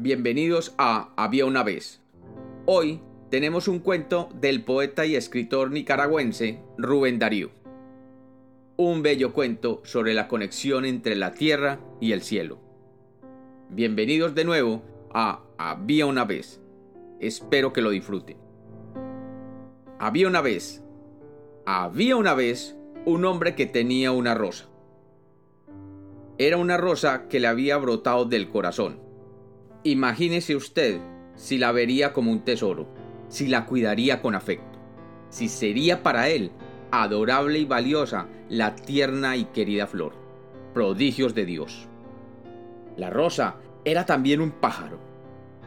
Bienvenidos a Había una vez. Hoy tenemos un cuento del poeta y escritor nicaragüense Rubén Darío. Un bello cuento sobre la conexión entre la tierra y el cielo. Bienvenidos de nuevo a Había una vez. Espero que lo disfruten. Había una vez. Había una vez un hombre que tenía una rosa. Era una rosa que le había brotado del corazón Imagínese usted si la vería como un tesoro, si la cuidaría con afecto, si sería para él adorable y valiosa la tierna y querida flor, prodigios de Dios. La rosa era también un pájaro,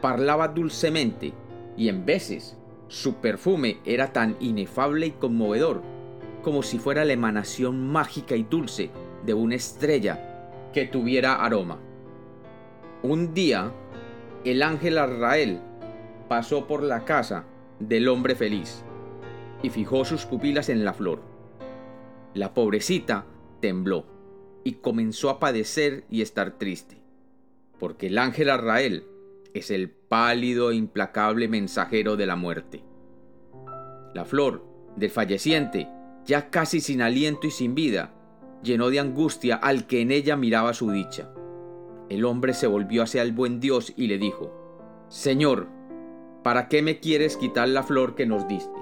parlaba dulcemente y en veces su perfume era tan inefable y conmovedor como si fuera la emanación mágica y dulce de una estrella que tuviera aroma. Un día el ángel Arrael pasó por la casa del hombre feliz y fijó sus pupilas en la flor. La pobrecita tembló y comenzó a padecer y estar triste, porque el ángel Arrael es el pálido e implacable mensajero de la muerte. La flor del falleciente, ya casi sin aliento y sin vida, llenó de angustia al que en ella miraba su dicha el hombre se volvió hacia el buen Dios y le dijo, Señor, ¿para qué me quieres quitar la flor que nos diste?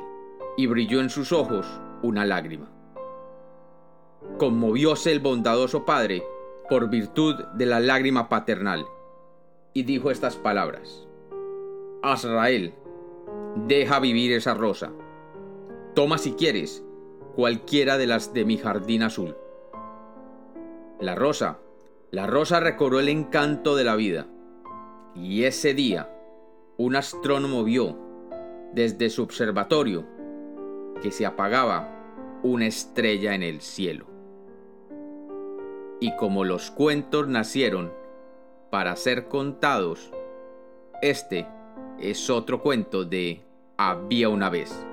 Y brilló en sus ojos una lágrima. Conmovióse el bondadoso padre por virtud de la lágrima paternal, y dijo estas palabras, Azrael, deja vivir esa rosa. Toma si quieres cualquiera de las de mi jardín azul. La rosa la rosa recobró el encanto de la vida. Y ese día, un astrónomo vio, desde su observatorio, que se apagaba una estrella en el cielo. Y como los cuentos nacieron para ser contados, este es otro cuento de Había una vez.